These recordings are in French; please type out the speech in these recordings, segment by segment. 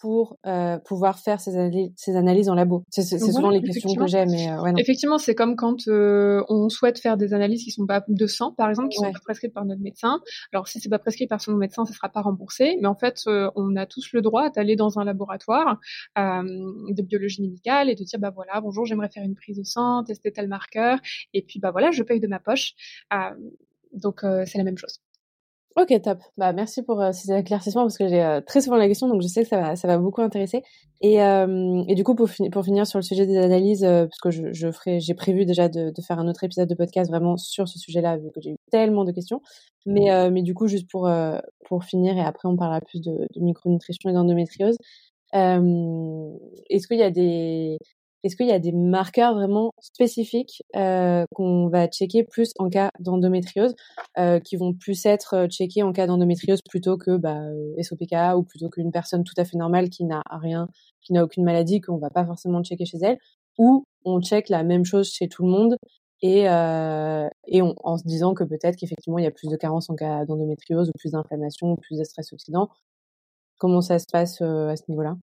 pour euh, pouvoir faire ces, analyses, ces analyses en labo C'est souvent les questions que j'ai, mais euh, ouais, non. Effectivement, c'est comme quand euh, on souhaite faire des analyses qui sont pas de sang, par exemple, qui sont pas prescrites par notre médecin. Alors, si c'est pas prescrit par son médecin, ça sera pas remboursé. Mais en fait, on a tous le droit d'aller dans un laboratoire de biologie médicale et de dire, bah voilà, bonjour, j'aimerais faire une prise de sang, tester tel marqueur, et puis bah voilà, je paye de ma poche. donc, c'est la même chose. Ok, top. Bah, merci pour euh, ces éclaircissements parce que j'ai euh, très souvent la question, donc je sais que ça va, ça va beaucoup intéresser. Et, euh, et du coup, pour, pour finir sur le sujet des analyses, parce que je, je ferai, j'ai prévu déjà de, de, faire un autre épisode de podcast vraiment sur ce sujet-là, vu que j'ai eu tellement de questions. Mais, mais du coup, juste pour, pour finir, et après on parlera plus de, de micronutrition et d'endométriose. Est-ce qu'il y a des, est-ce qu'il y a des marqueurs vraiment spécifiques euh, qu'on va checker plus en cas d'endométriose, euh, qui vont plus être euh, checkés en cas d'endométriose plutôt que bah, SOPK ou plutôt qu'une personne tout à fait normale qui n'a rien, qui n'a aucune maladie, qu'on va pas forcément checker chez elle, ou on check la même chose chez tout le monde et, et en se disant que peut-être qu'effectivement il y a plus de carences en cas d'endométriose ou plus d'inflammation ou plus de stress oxydant. Comment ça se passe à ce niveau-là?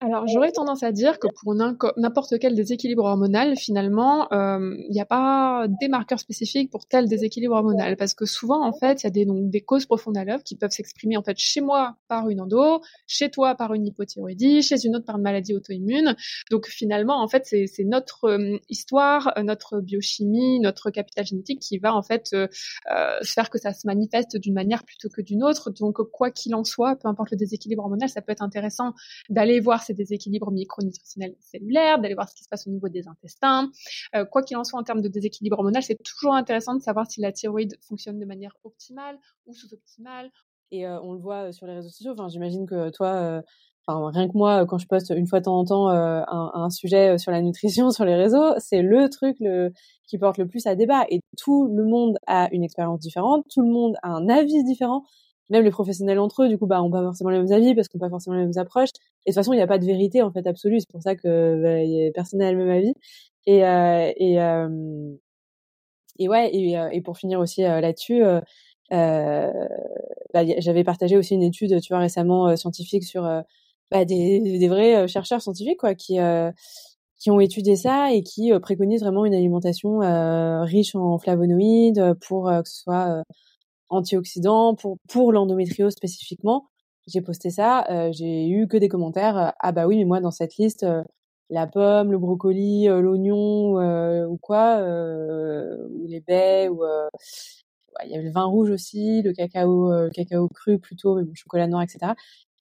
Alors, j'aurais tendance à dire que pour n'importe quel déséquilibre hormonal, finalement, euh, il n'y a pas des marqueurs spécifiques pour tel déséquilibre hormonal, parce que souvent, en fait, il y a des, causes profondes à l'œuvre qui peuvent s'exprimer en fait chez moi par une endo, chez toi par une hypothyroïdie, chez une autre par une maladie auto-immune. Donc, finalement, en fait, c'est notre euh, histoire, euh, notre biochimie, notre capital génétique qui va en fait euh, faire que ça se manifeste d'une manière plutôt que d'une autre. Donc, quoi qu'il en soit, peu importe le déséquilibre hormonal, ça peut être intéressant d'aller voir ces déséquilibres micronutritionnels cellulaires, d'aller voir ce qui se passe au niveau des intestins. Euh, quoi qu'il en soit, en termes de déséquilibre hormonal, c'est toujours intéressant de savoir si la thyroïde fonctionne de manière optimale ou sous-optimale. Et euh, on le voit euh, sur les réseaux sociaux. Enfin, j'imagine que toi, enfin rien que moi, quand je poste une fois de temps en temps un, sujet sur la nutrition sur les réseaux, c'est le truc qui porte le plus à débat. Et tout le monde a une expérience différente, tout le monde a un avis différent même les professionnels entre eux, du coup, bah, ont pas forcément les mêmes avis parce qu'on pas forcément les mêmes approches. Et de toute façon, il n'y a pas de vérité en fait absolue. C'est pour ça que bah, personne n'a le même avis. Et euh, et euh, et ouais. Et, euh, et pour finir aussi euh, là-dessus, euh, bah, j'avais partagé aussi une étude, tu vois, récemment scientifique sur bah, des, des vrais chercheurs scientifiques quoi, qui qui ont étudié ça et qui préconisent vraiment une alimentation riche en flavonoïdes pour que ce soit antioxydants pour pour l'endométriose spécifiquement. J'ai posté ça, euh, j'ai eu que des commentaires. Euh, ah bah oui, mais moi dans cette liste, euh, la pomme, le brocoli, l'oignon ou quoi, ou les baies, ou il y avait le vin rouge aussi, le cacao, le cacao cru plutôt, même le chocolat noir, etc.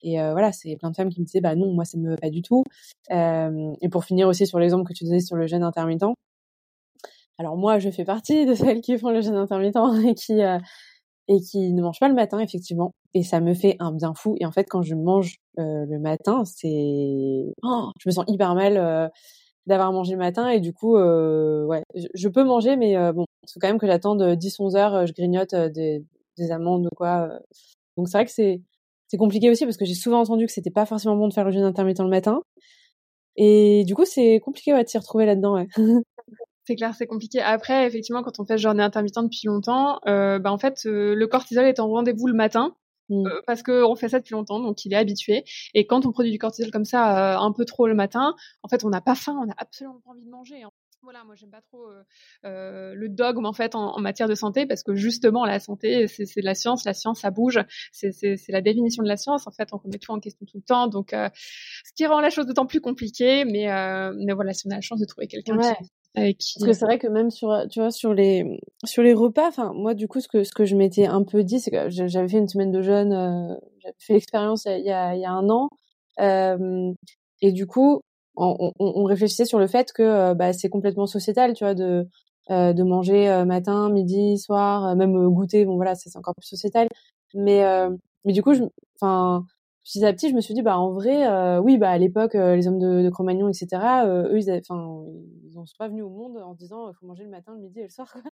Et voilà, c'est plein de femmes qui me disaient bah non, moi ça me va pas du tout. et pour finir aussi sur l'exemple que tu disais sur le jeûne intermittent. Alors moi, je fais partie de celles qui font le jeûne intermittent et qui et qui ne mange pas le matin effectivement. Et ça me fait un bien fou. Et en fait quand je mange euh, le matin c'est oh, je me sens hyper mal euh, d'avoir mangé le matin. Et du coup euh, ouais je, peux manger mais bon c'est quand même que j'attends de 10 11 heures je grignote des, des amandes ou quoi donc c'est vrai que c'est c'est compliqué aussi parce que j'ai souvent entendu que c'était pas forcément bon de faire le jeûne intermittent le matin. Et du coup c'est compliqué ouais, de s'y retrouver là-dedans ouais. C'est clair, c'est compliqué. Après, effectivement, quand on fait journée intermittente depuis longtemps, euh, bah, en fait, euh, le cortisol est en rendez-vous le matin. Mm. Euh, parce qu'on fait ça depuis longtemps, donc il est habitué. Et quand on produit du cortisol comme ça un peu trop le matin, en fait, on n'a pas faim, on n'a absolument pas envie de manger. Hein. Voilà, moi j'aime pas trop le dogme en fait en, matière de santé parce que justement la santé c'est de la science, la science ça bouge, c'est la définition de la science en fait, on remet tout en question tout le temps, donc ce qui rend la chose d'autant plus compliquée, mais mais voilà si on a la chance de trouver quelqu'un qui, parce que c'est vrai que même sur, tu vois, sur les, sur les repas, enfin, moi, du coup, ce que, ce que je m'étais un peu dit, c'est que j'avais fait une semaine de jeûne, euh, j'avais fait l'expérience il y a, il y a un an, euh, et du coup, on, réfléchissait sur le fait que euh, bah, c'est complètement sociétal, tu vois, de, euh, de manger matin, midi, soir, même goûter, bon voilà, c'est encore plus sociétal. Mais, mais du coup, enfin, petit à petit, je me suis dit, bah en vrai, euh, oui, bah à l'époque, euh, les hommes de, de Cro-Magnon, etc. Euh, eux, ils, enfin, ils sont pas venus au monde en disant, il faut manger le matin, le midi et le soir.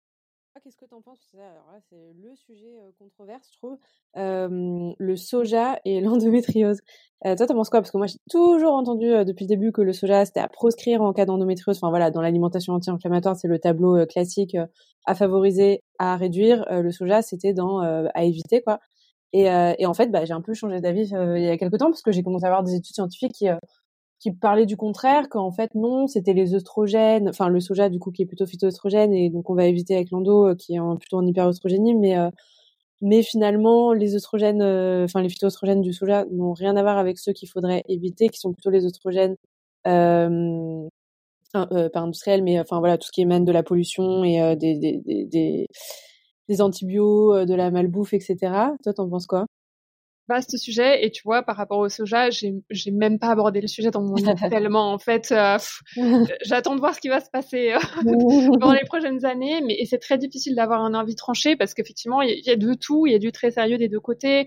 Qu'est-ce que tu en penses C'est le sujet controverse, je trouve. le soja et l'endométriose. toi, t'en penses quoi? Parce que moi, j'ai toujours entendu depuis le début que le soja, c'était à proscrire en cas d'endométriose. Enfin voilà, dans l'alimentation anti-inflammatoire, c'est le tableau classique à favoriser, à réduire. le soja, c'était dans à éviter, quoi. Et, et en fait, bah, j'ai un peu changé d'avis il y a quelques temps parce que j'ai commencé à avoir des études scientifiques qui qui parlaient du contraire, qu'en fait non, c'était les œstrogènes, enfin le soja du coup qui est plutôt phytoestrogène et donc on va éviter avec l'endo qui est plutôt en hyperœstrogénie, mais mais finalement les œstrogènes, enfin les phytoestrogènes du soja n'ont rien à voir avec ceux qu'il faudrait éviter, qui sont plutôt les œstrogènes euh, euh, pas industriels, mais enfin voilà tout ce qui émane de la pollution et euh, des, des, des, des, antibiotiques, de la malbouffe, etc. Toi, t'en penses quoi? Vaste sujet et tu vois par rapport au soja j'ai même pas abordé le sujet dans mon tellement en fait j'attends de voir ce qui va se passer dans les prochaines années mais c'est très difficile d'avoir un avis tranché parce qu'effectivement il y, a de tout il y a du très sérieux des deux côtés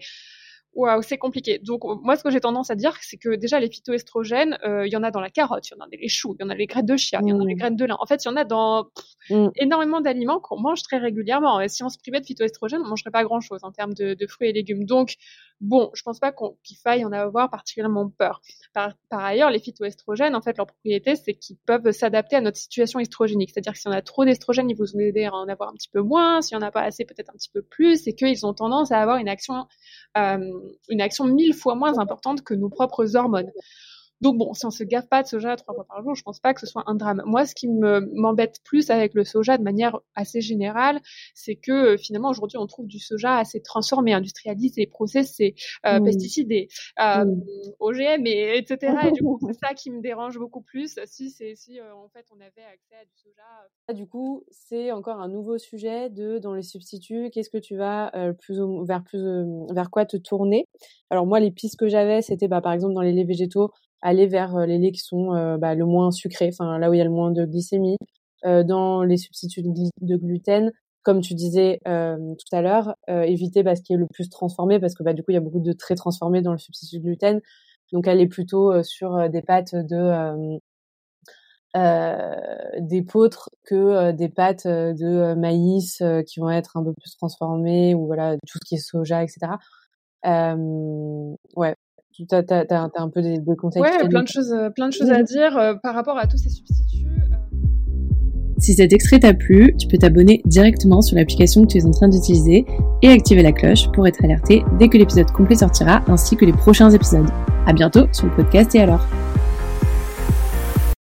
Waouh, c'est compliqué. Donc moi, ce que j'ai tendance à dire, c'est que déjà les phytoestrogènes, euh, il y en a dans la carotte, il y en a dans les choux, il y en a les graines de chia, il y en a les mmh. graines de lin. En fait, il y en a dans mmh. énormément d'aliments qu'on mange très régulièrement. Et si on se privait de phytoestrogènes, on mangerait pas grand-chose en termes de, de, fruits et légumes. Donc bon, je pense pas qu'il faille en avoir particulièrement peur. Par, ailleurs, les phytoestrogènes, en fait, leur propriété, c'est qu'ils peuvent s'adapter à notre situation estrogénique. C'est-à-dire que si on a trop d'estrogènes, ils vont aider à en avoir un petit peu moins. Si on n'a pas assez, peut-être un petit peu plus. Et qu'ils ont tendance à avoir une action, euh, une action mille fois moins importante que nos propres hormones. Donc bon, si on se gaffe pas de soja trois fois par jour, je pense pas que ce soit un drame. Moi, ce qui me m'embête plus avec le soja de manière assez générale, c'est que euh, finalement aujourd'hui on trouve du soja assez transformé, industrialisé, processé, euh, mmh. pesticidé, euh, mmh. OGM et etc. Et du coup, c'est ça qui me dérange beaucoup plus. Si c'est si euh, en fait on avait accès à du soja. Euh. Du coup, c'est encore un nouveau sujet de dans les substituts. Qu'est-ce que tu vas plus vers plus vers quoi te tourner? Alors moi, les pistes que j'avais, c'était bah, par exemple dans les laits végétaux aller vers euh, les laits qui sont euh, bah, le moins sucrés, enfin là où il y a le moins de glycémie, euh, dans les substituts de gluten, comme tu disais tout à l'heure, éviter bah, ce qui est le plus transformé parce que bah, du coup il y a beaucoup de très transformés dans le substitut de gluten, donc aller plutôt sur des pâtes de des que des pâtes de maïs qui vont être un peu plus transformées ou voilà tout ce qui est soja etc. ouais, tu as, as, un peu des, des conseils Ouais, plein de, choses, euh, plein de choses à dire euh, par rapport à tous ces substituts. Euh. Si cet extrait t'a plu, tu peux t'abonner directement sur l'application que tu es en train d'utiliser et activer la cloche pour être alerté dès que l'épisode complet sortira ainsi que les prochains épisodes. À bientôt sur le podcast et alors.